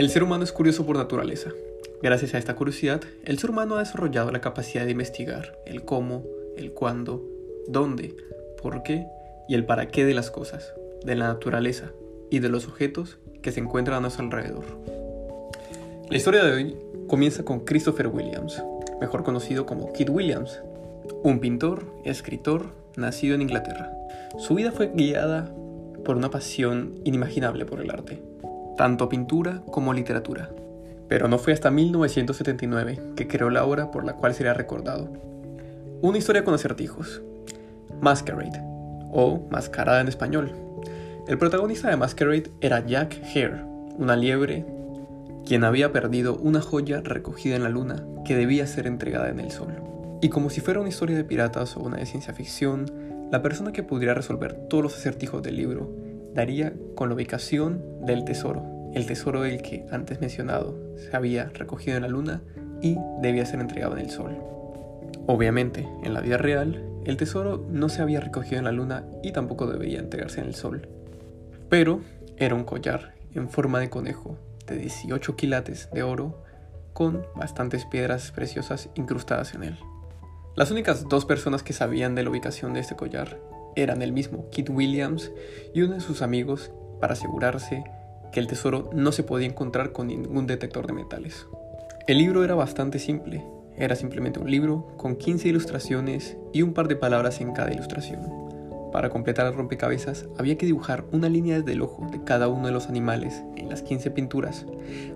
El ser humano es curioso por naturaleza. Gracias a esta curiosidad, el ser humano ha desarrollado la capacidad de investigar el cómo, el cuándo, dónde, por qué y el para qué de las cosas, de la naturaleza y de los objetos que se encuentran a nuestro alrededor. La historia de hoy comienza con Christopher Williams, mejor conocido como Kid Williams, un pintor, escritor, nacido en Inglaterra. Su vida fue guiada por una pasión inimaginable por el arte, tanto pintura como literatura. Pero no fue hasta 1979 que creó la obra por la cual sería recordado. Una historia con acertijos. Masquerade, o Mascarada en español. El protagonista de Masquerade era Jack Hare, una liebre quien había perdido una joya recogida en la luna que debía ser entregada en el sol. Y como si fuera una historia de piratas o una de ciencia ficción, la persona que pudiera resolver todos los acertijos del libro daría con la ubicación del tesoro, el tesoro del que antes mencionado se había recogido en la luna y debía ser entregado en el sol. Obviamente, en la vida real, el tesoro no se había recogido en la luna y tampoco debía entregarse en el sol. Pero era un collar en forma de conejo de 18 quilates de oro con bastantes piedras preciosas incrustadas en él. Las únicas dos personas que sabían de la ubicación de este collar eran el mismo Kit Williams y uno de sus amigos para asegurarse que el tesoro no se podía encontrar con ningún detector de metales. El libro era bastante simple, era simplemente un libro con 15 ilustraciones y un par de palabras en cada ilustración. Para completar el rompecabezas había que dibujar una línea desde el ojo de cada uno de los animales en las 15 pinturas,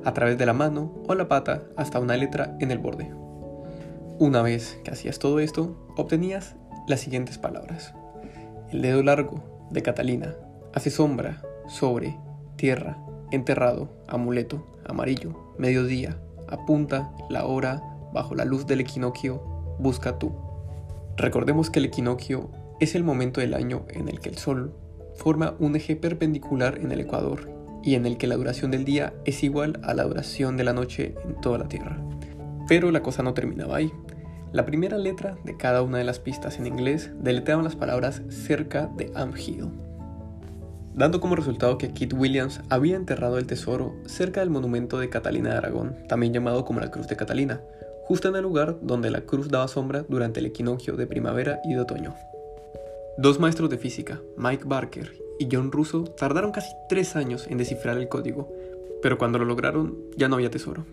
a través de la mano o la pata hasta una letra en el borde. Una vez que hacías todo esto, obtenías las siguientes palabras. El dedo largo de Catalina hace sombra, sobre, tierra, enterrado, amuleto, amarillo, mediodía, apunta, la hora, bajo la luz del equinoccio, busca tú. Recordemos que el equinoccio es el momento del año en el que el Sol forma un eje perpendicular en el ecuador y en el que la duración del día es igual a la duración de la noche en toda la Tierra. Pero la cosa no terminaba ahí. La primera letra de cada una de las pistas en inglés deletreaban las palabras cerca de Amhill, dando como resultado que Kit Williams había enterrado el tesoro cerca del monumento de Catalina de Aragón, también llamado como la Cruz de Catalina, justo en el lugar donde la cruz daba sombra durante el equinoccio de primavera y de otoño. Dos maestros de física, Mike Barker y John Russo, tardaron casi tres años en descifrar el código, pero cuando lo lograron ya no había tesoro.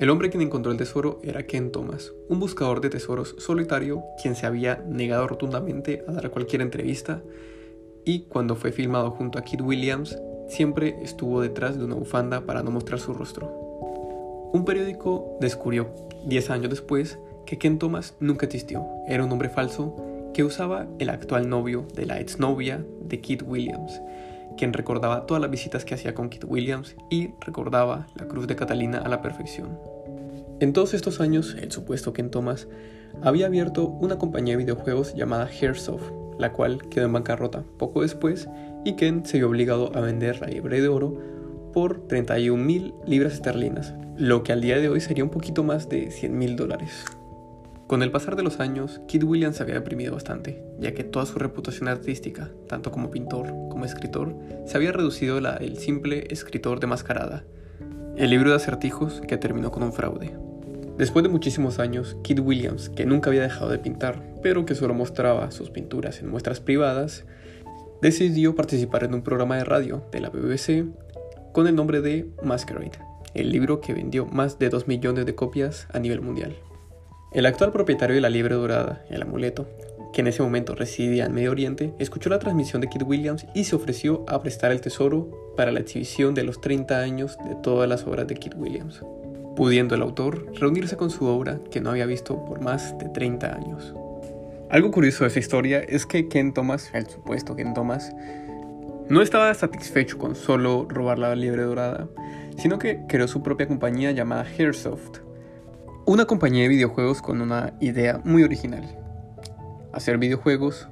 El hombre quien encontró el tesoro era Ken Thomas, un buscador de tesoros solitario quien se había negado rotundamente a dar cualquier entrevista y cuando fue filmado junto a Kid Williams siempre estuvo detrás de una bufanda para no mostrar su rostro. Un periódico descubrió 10 años después que Ken Thomas nunca existió, era un hombre falso que usaba el actual novio de la exnovia de Kid Williams, quien recordaba todas las visitas que hacía con Kit Williams y recordaba la cruz de Catalina a la perfección. En todos estos años, el supuesto Ken Thomas había abierto una compañía de videojuegos llamada Hairsoft, la cual quedó en bancarrota poco después y Ken se vio obligado a vender la libre de oro por 31 mil libras esterlinas, lo que al día de hoy sería un poquito más de 100 mil dólares. Con el pasar de los años, Kid Williams se había deprimido bastante, ya que toda su reputación artística, tanto como pintor como escritor, se había reducido a del simple escritor de mascarada, el libro de acertijos que terminó con un fraude. Después de muchísimos años, Kid Williams, que nunca había dejado de pintar, pero que solo mostraba sus pinturas en muestras privadas, decidió participar en un programa de radio de la BBC con el nombre de Masquerade, el libro que vendió más de 2 millones de copias a nivel mundial. El actual propietario de la liebre dorada, el amuleto, que en ese momento residía en Medio Oriente, escuchó la transmisión de Kid Williams y se ofreció a prestar el tesoro para la exhibición de los 30 años de todas las obras de Kid Williams, pudiendo el autor reunirse con su obra que no había visto por más de 30 años. Algo curioso de esa historia es que Ken Thomas, el supuesto Ken Thomas, no estaba satisfecho con solo robar la liebre dorada, sino que creó su propia compañía llamada Hairsoft, una compañía de videojuegos con una idea muy original. Hacer videojuegos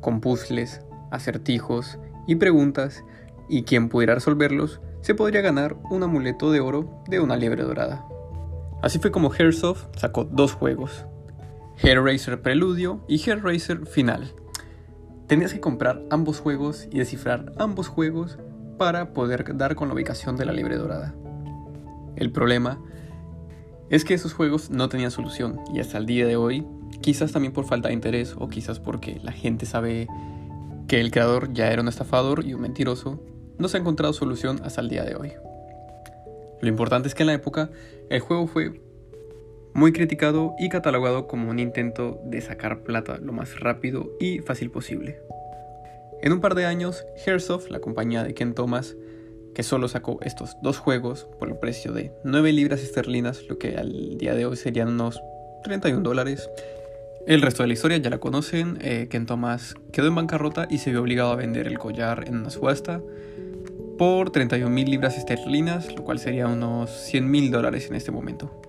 con puzzles, acertijos y preguntas y quien pudiera resolverlos se podría ganar un amuleto de oro de una liebre dorada. Así fue como Hairsoft sacó dos juegos, Hair Racer Preludio y Hair Racer Final. Tenías que comprar ambos juegos y descifrar ambos juegos para poder dar con la ubicación de la libre dorada. El problema es que esos juegos no tenían solución y hasta el día de hoy, quizás también por falta de interés o quizás porque la gente sabe que el creador ya era un estafador y un mentiroso, no se ha encontrado solución hasta el día de hoy. Lo importante es que en la época el juego fue muy criticado y catalogado como un intento de sacar plata lo más rápido y fácil posible. En un par de años, Airsoft, la compañía de Ken Thomas, que solo sacó estos dos juegos por el precio de 9 libras esterlinas, lo que al día de hoy serían unos 31 dólares. El resto de la historia ya la conocen, eh, Ken Thomas quedó en bancarrota y se vio obligado a vender el collar en una subasta por 31 mil libras esterlinas, lo cual sería unos 100 mil dólares en este momento.